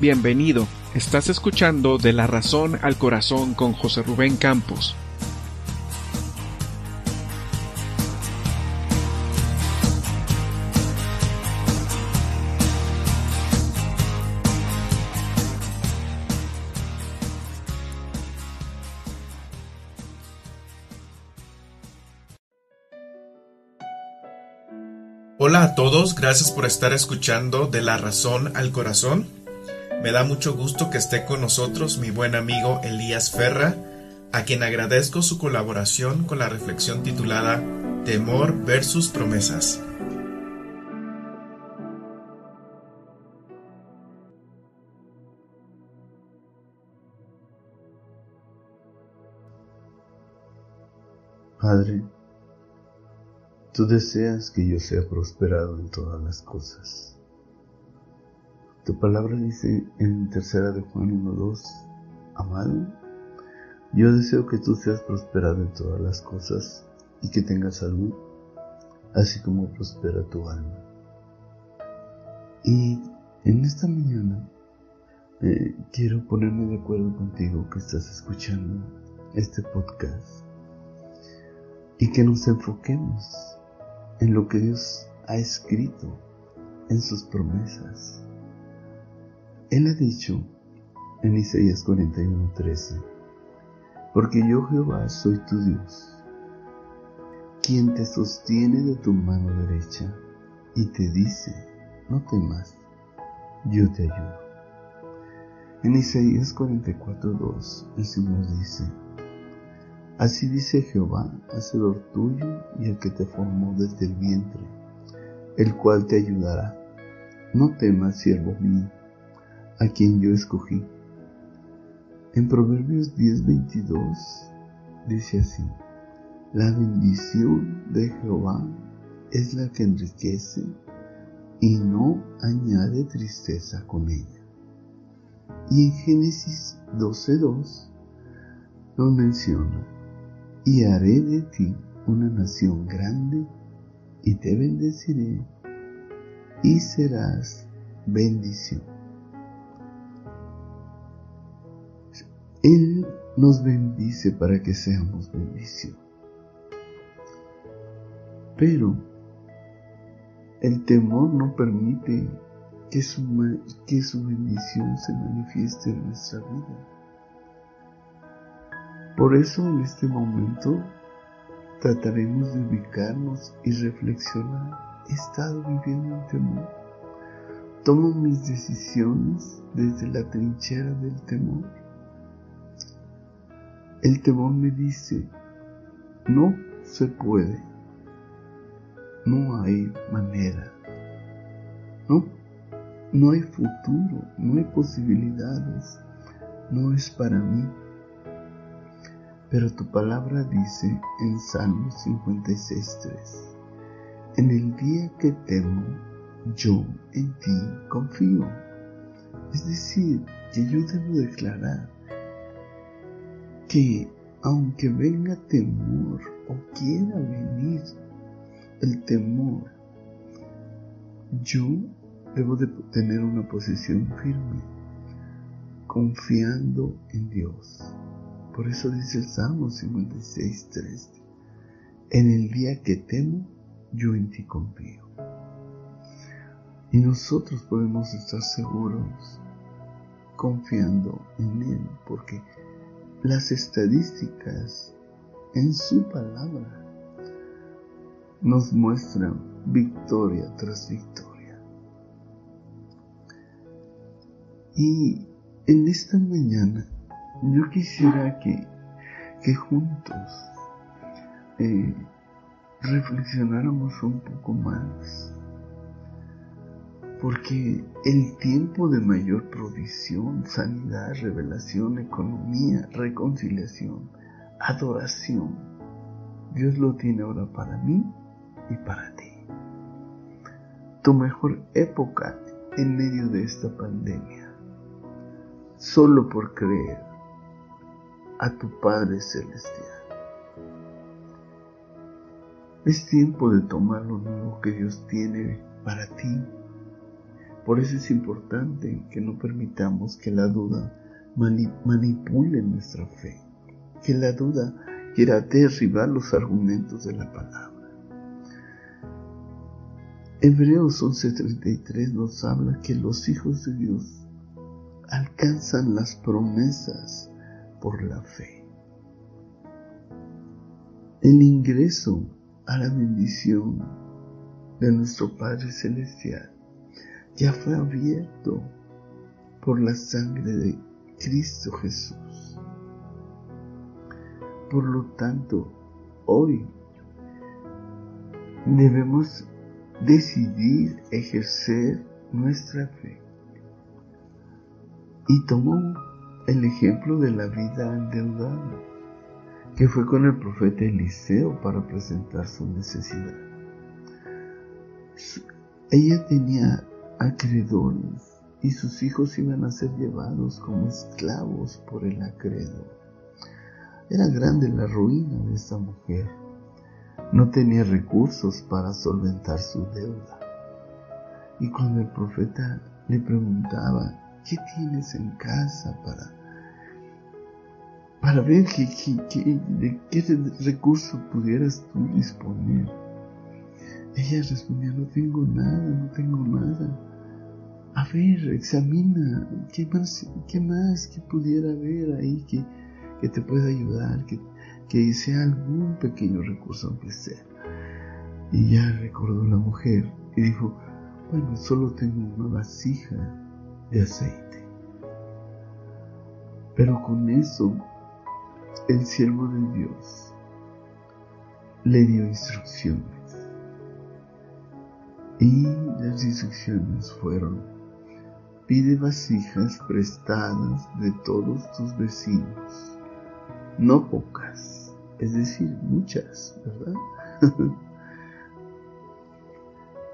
Bienvenido, estás escuchando De la Razón al Corazón con José Rubén Campos. Hola a todos, gracias por estar escuchando De la Razón al Corazón. Me da mucho gusto que esté con nosotros mi buen amigo Elías Ferra, a quien agradezco su colaboración con la reflexión titulada Temor versus promesas. Padre, Tú deseas que yo sea prosperado en todas las cosas. Tu palabra dice en tercera de Juan 1.2, amado, yo deseo que tú seas prosperado en todas las cosas y que tengas salud, así como prospera tu alma. Y en esta mañana eh, quiero ponerme de acuerdo contigo que estás escuchando este podcast y que nos enfoquemos en lo que Dios ha escrito en sus promesas. Él ha dicho en Isaías 41:13, porque yo Jehová soy tu Dios, quien te sostiene de tu mano derecha y te dice, no temas, yo te ayudo. En Isaías 44:2 el Señor dice, Así dice Jehová, hacedor tuyo y el que te formó desde el vientre, el cual te ayudará. No temas, siervo mío, a quien yo escogí. En Proverbios 10:22 dice así, la bendición de Jehová es la que enriquece y no añade tristeza con ella. Y en Génesis 12:2 lo menciona y haré de ti una nación grande y te bendeciré y serás bendición. Nos bendice para que seamos bendición. Pero el temor no permite que su, que su bendición se manifieste en nuestra vida. Por eso en este momento trataremos de ubicarnos y reflexionar. He estado viviendo en temor. Tomo mis decisiones desde la trinchera del temor. El temor me dice, no se puede, no hay manera, no, no hay futuro, no hay posibilidades, no es para mí. Pero tu palabra dice en Salmo 56.3, en el día que temo, yo en ti confío. Es decir, que yo debo declarar que aunque venga temor o quiera venir el temor, yo debo de tener una posición firme, confiando en Dios. Por eso dice el Salmo 56, 3. En el día que temo, yo en ti confío. Y nosotros podemos estar seguros confiando en Él, porque las estadísticas en su palabra nos muestran victoria tras victoria. Y en esta mañana yo quisiera que, que juntos eh, reflexionáramos un poco más, porque el tiempo de mayor provisión, sanidad, revelación, economía, reconciliación, adoración, Dios lo tiene ahora para mí y para ti. Tu mejor época en medio de esta pandemia, solo por creer a tu Padre Celestial. Es tiempo de tomar lo nuevo que Dios tiene para ti, Por eso es importante que no permitamos que la duda manipule nuestra fe, que la duda quiera derribar los argumentos de la palabra. Hebreos 11:33 nos habla que los hijos de Dios alcanzan las promesas por la fe. El ingreso a la bendición de nuestro Padre Celestial ya fue abierto por la sangre de Cristo Jesús. Por lo tanto, hoy debemos decidir ejercer nuestra fe. Y tomó el ejemplo de la vida endeudada, que fue con el profeta Eliseo para presentar su necesidad. Ella tenía acreedores y sus hijos iban a ser llevados como esclavos por el acreedor. Era grande la ruina de esta mujer no tenía recursos para solventar su deuda. Y cuando el profeta le preguntaba, ¿qué tienes en casa para, para ver de qué recurso pudieras tú disponer? Ella respondía, no tengo nada, no tengo nada. A ver, examina, ¿qué más, qué más que pudiera haber ahí que, que te pueda ayudar, que, que hice algún pequeño recurso aunque sea. Y ya recordó la mujer y dijo, bueno, solo tengo una vasija de aceite. Pero con eso el siervo de Dios le dio instrucciones. Y las instrucciones fueron, pide vasijas prestadas de todos tus vecinos, no pocas es decir, muchas, ¿verdad?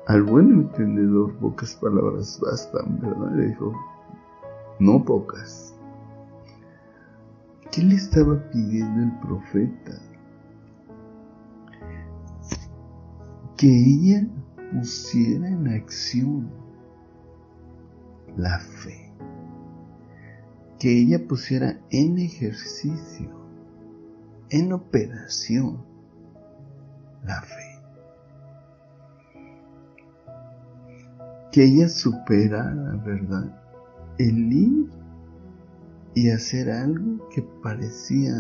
Al buen entendedor pocas palabras bastan, ¿verdad? Le dijo, no pocas. ¿Qué le estaba pidiendo el profeta? Que ella pusiera en acción la fe. Que ella pusiera en ejercicio en operación la fe. Que ella superara, ¿verdad? El ir y hacer algo que parecía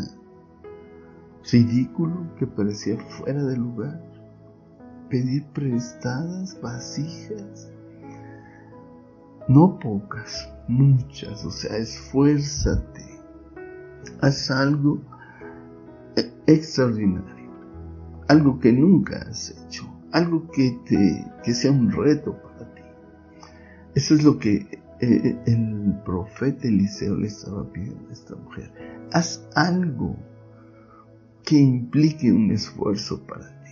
ridículo, que parecía fuera de lugar. Pedir prestadas vasijas, no pocas, muchas, o sea, esfuérzate, haz algo extraordinario, algo que nunca has hecho, algo que, te, que sea un reto para ti. Eso es lo que eh, el profeta Eliseo le estaba pidiendo a esta mujer. Haz algo que implique un esfuerzo para ti.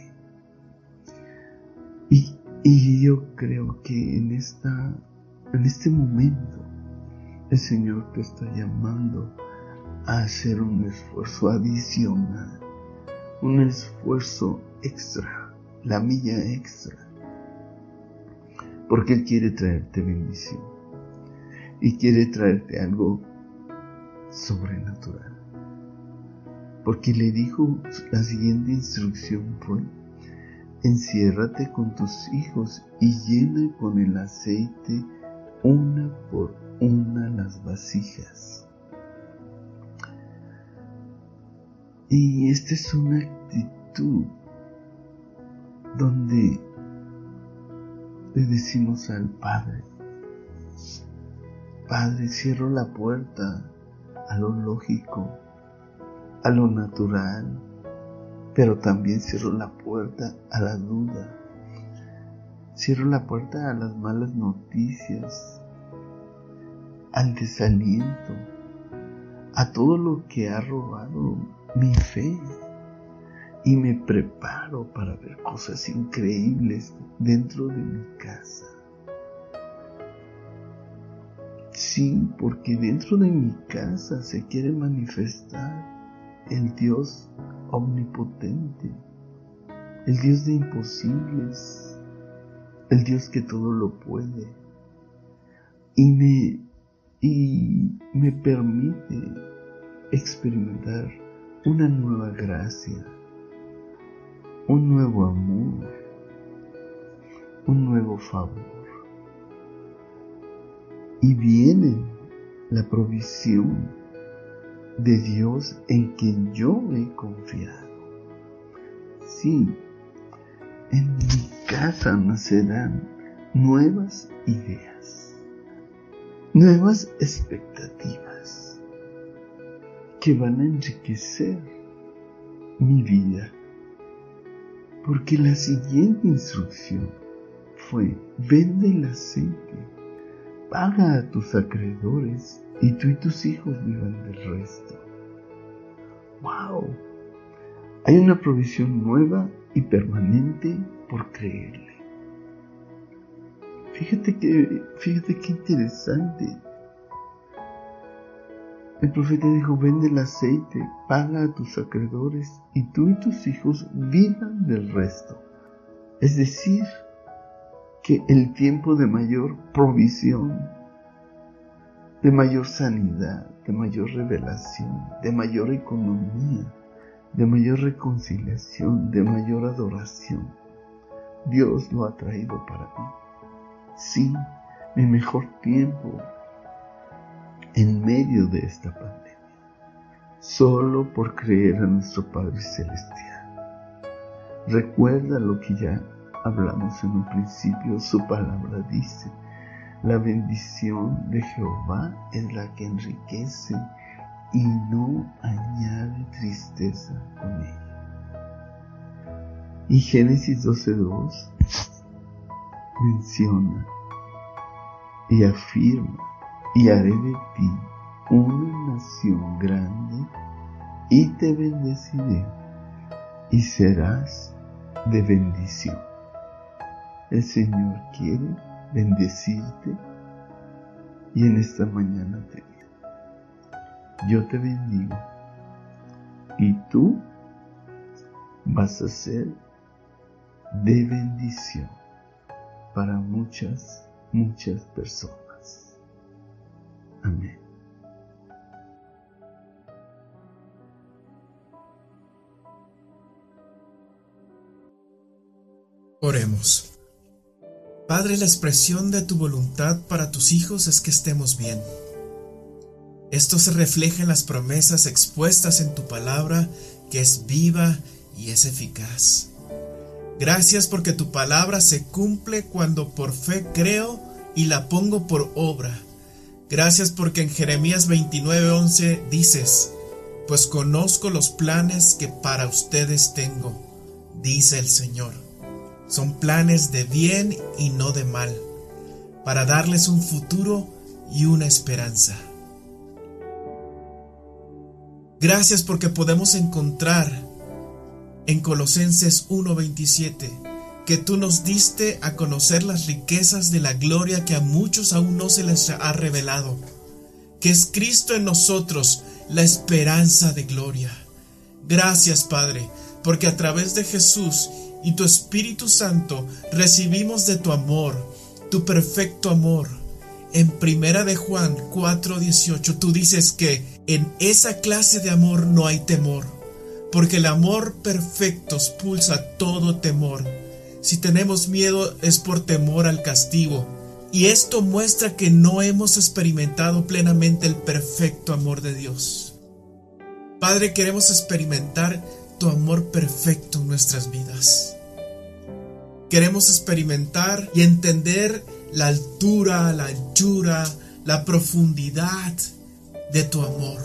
Y, y yo creo que en, esta, en este momento el Señor te está llamando a hacer un esfuerzo adicional un esfuerzo extra, la milla extra, porque Él quiere traerte bendición y quiere traerte algo sobrenatural. Porque le dijo la siguiente instrucción fue, enciérrate con tus hijos y llena con el aceite una por una las vasijas Y esta es una actitud donde le decimos al Padre, Padre, cierro la puerta a lo lógico, a lo natural, pero también cierro la puerta a la duda. Cierro la puerta a las malas noticias, al desaliento, a todo lo que ha robado mi fe y me preparo para ver cosas increíbles dentro de mi casa. Sí, porque dentro de mi casa se quiere manifestar el Dios omnipotente, el Dios de imposibles, el Dios que todo lo puede, y me, y me permite experimentar una nueva gracia, un nuevo amor, un nuevo favor. Y viene la provisión de Dios en quien yo he confiado. Sí, en mi casa nacerán nuevas ideas, nuevas expectativas que van a enriquecer mi vida. Porque la siguiente instrucción fue, vende el aceite, paga a tus acreedores y tú y tus hijos vivan del resto. ¡Wow! Hay una provisión nueva y permanente por creerle. Fíjate que, fíjate qué interesante. El profeta dijo, vende el aceite, paga a tus acreedores y tú y tus hijos vivan del resto. Es decir, que el tiempo de mayor provisión, de mayor sanidad, de mayor revelación, de mayor economía, de mayor reconciliación, de mayor adoración. Dios lo ha traído para mí. Sí, mi mejor tiempo en medio de esta pandemia. Solo por creer a nuestro Padre Celestial. Recuerda lo que ya hablamos en un principio, su palabra dice, la bendición de Jehová es la que enriquece y no añade tristeza con ella. Y Génesis 12.2 menciona y afirma, y haré de ti una nación grande y te bendeciré y serás de bendición. El Señor quiere bendecirte y en esta mañana te yo te bendigo y tú vas a ser de bendición para muchas, muchas personas. Amén. Oremos. Padre, la expresión de tu voluntad para tus hijos es que estemos bien esto se refleja en las promesas expuestas en tu palabra, que es viva y es eficaz. Gracias porque tu palabra se cumple cuando por fe creo y la pongo por obra. Gracias porque en Jeremías 29:11 dices, pues conozco los planes que para ustedes tengo, dice el Señor. Son planes de bien y no de mal, para darles un futuro y una esperanza. Gracias porque podemos encontrar en Colosenses 1:27 que tú nos diste a conocer las riquezas de la gloria que a muchos aún no se les ha revelado, que es Cristo en nosotros, la esperanza de gloria. Gracias, Padre, porque a través de Jesús y tu Espíritu Santo recibimos de tu amor, tu perfecto amor. En Primera de Juan 4:18 tú dices que en esa clase de amor no hay temor, porque el amor perfecto expulsa todo temor. Si tenemos miedo es por temor al castigo, y esto muestra que no hemos experimentado plenamente el perfecto amor de Dios. Padre, queremos experimentar tu amor perfecto en nuestras vidas. Queremos experimentar y entender la altura, la anchura, la profundidad de tu amor.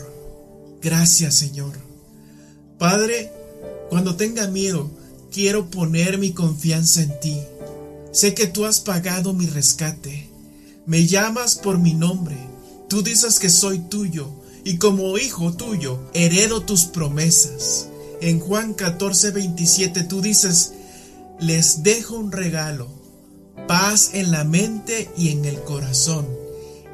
Gracias Señor. Padre, cuando tenga miedo, quiero poner mi confianza en ti. Sé que tú has pagado mi rescate. Me llamas por mi nombre. Tú dices que soy tuyo y como hijo tuyo heredo tus promesas. En Juan 14, 27 tú dices, les dejo un regalo, paz en la mente y en el corazón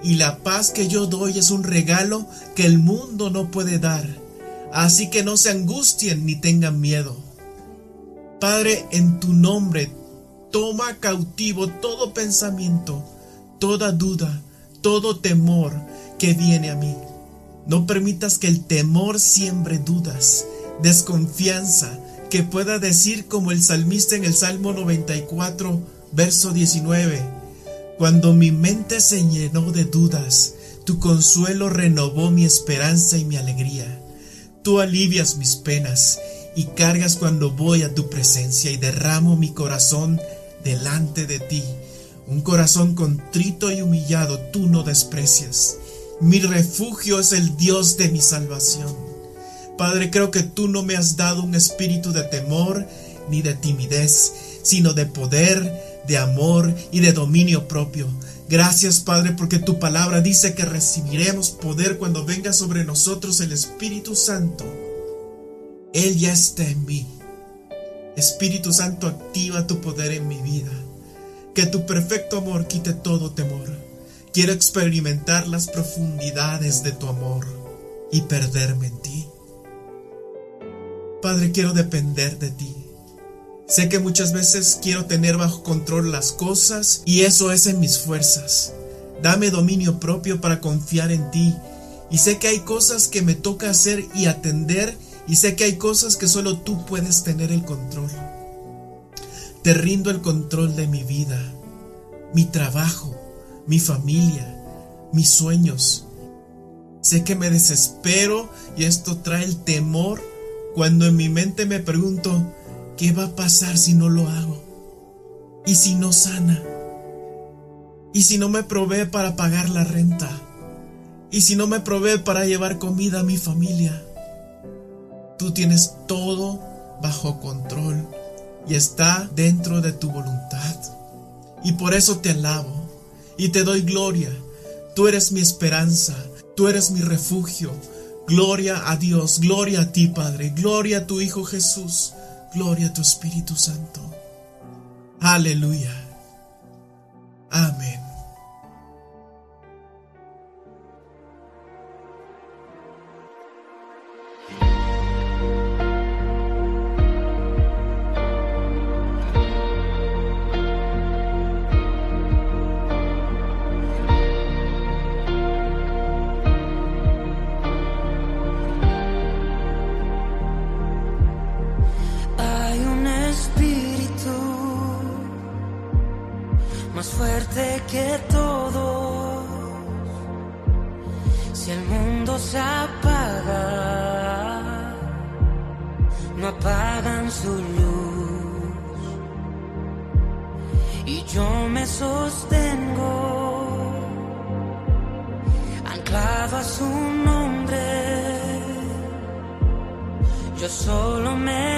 y la paz que yo doy es un regalo que el mundo no puede dar. Así que no se angustien ni tengan miedo. Padre, en tu nombre, toma cautivo todo pensamiento, toda duda, todo temor que viene a mí. No permitas que el temor siembre dudas, desconfianza, que pueda decir como el salmista en el Salmo 94, verso 19, cuando mi mente se llenó de dudas, tu consuelo renovó mi esperanza y mi alegría. Tú alivias mis penas y cargas cuando voy a tu presencia y derramo mi corazón delante de ti. Un corazón contrito y humillado tú no desprecias. Mi refugio es el Dios de mi salvación. Padre, creo que tú no me has dado un espíritu de temor ni de timidez, sino de poder, de amor y de dominio propio. Gracias Padre porque tu palabra dice que recibiremos poder cuando venga sobre nosotros el Espíritu Santo. Él ya está en mí. Espíritu Santo, activa tu poder en mi vida. Que tu perfecto amor quite todo temor. Quiero experimentar las profundidades de tu amor y perderme en ti. Padre, quiero depender de ti. Sé que muchas veces quiero tener bajo control las cosas y eso es en mis fuerzas. Dame dominio propio para confiar en ti. Y sé que hay cosas que me toca hacer y atender y sé que hay cosas que solo tú puedes tener el control. Te rindo el control de mi vida, mi trabajo, mi familia, mis sueños. Sé que me desespero y esto trae el temor cuando en mi mente me pregunto, ¿Qué va a pasar si no lo hago? ¿Y si no sana? ¿Y si no me provee para pagar la renta? ¿Y si no me provee para llevar comida a mi familia? Tú tienes todo bajo control y está dentro de tu voluntad. Y por eso te alabo y te doy gloria. Tú eres mi esperanza, tú eres mi refugio. Gloria a Dios, gloria a ti Padre, gloria a tu Hijo Jesús. Gloria a tu Espíritu Santo. Aleluya. Amén. solo me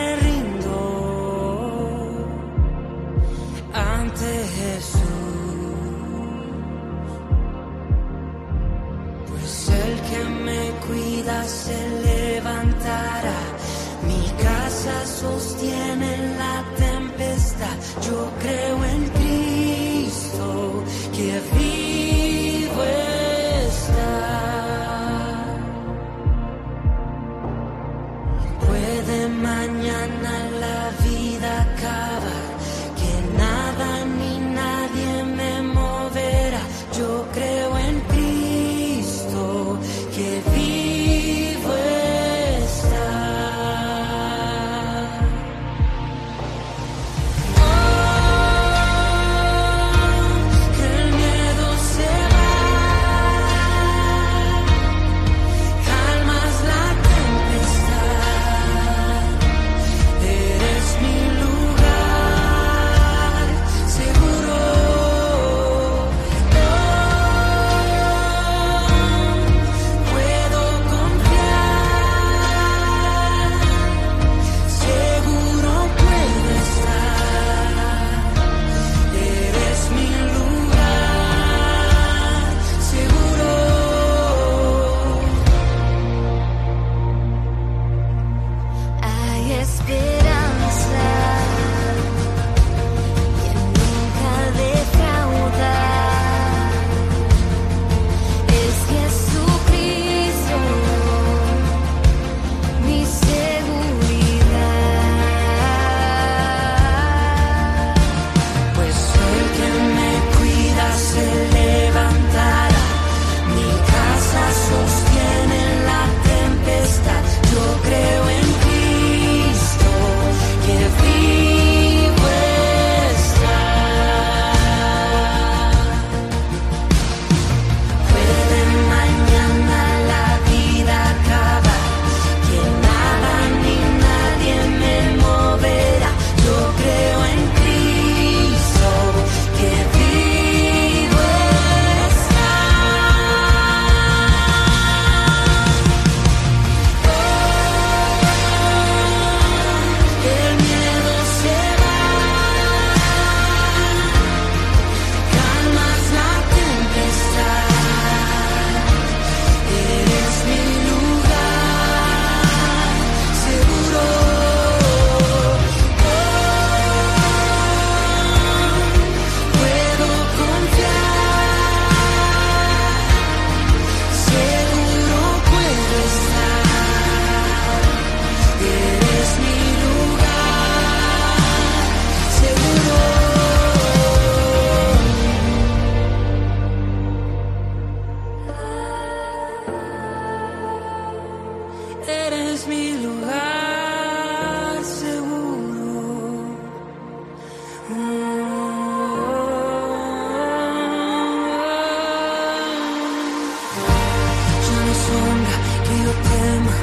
que yo tema.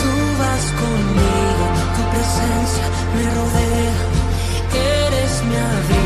Tú vas conmigo, tu presencia me rodea, eres mi abrigo.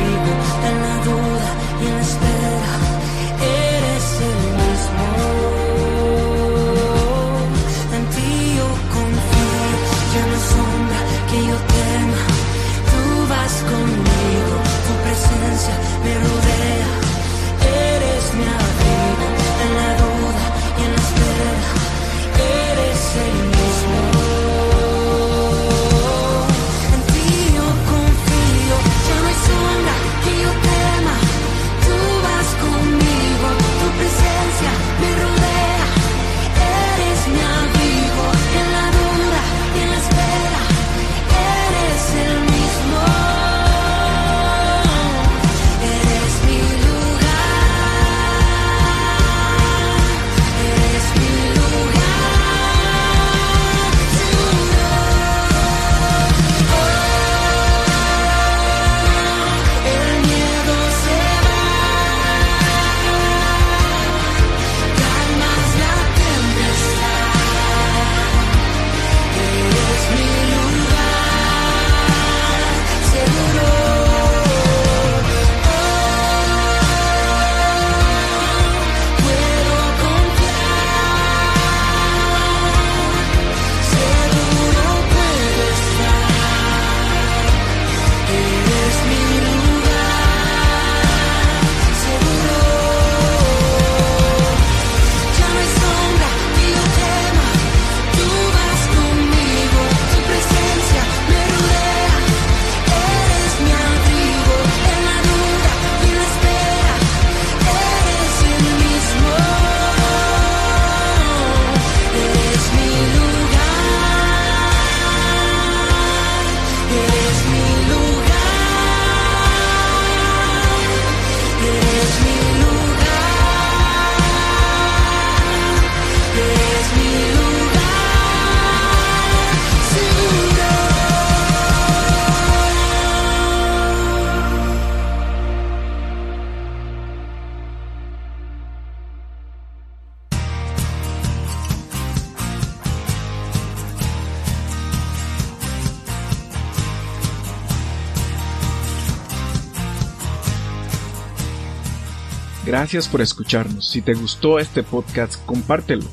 Gracias por escucharnos. Si te gustó este podcast, compártelo.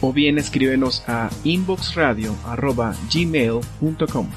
O bien escríbenos a inboxradio.gmail.com.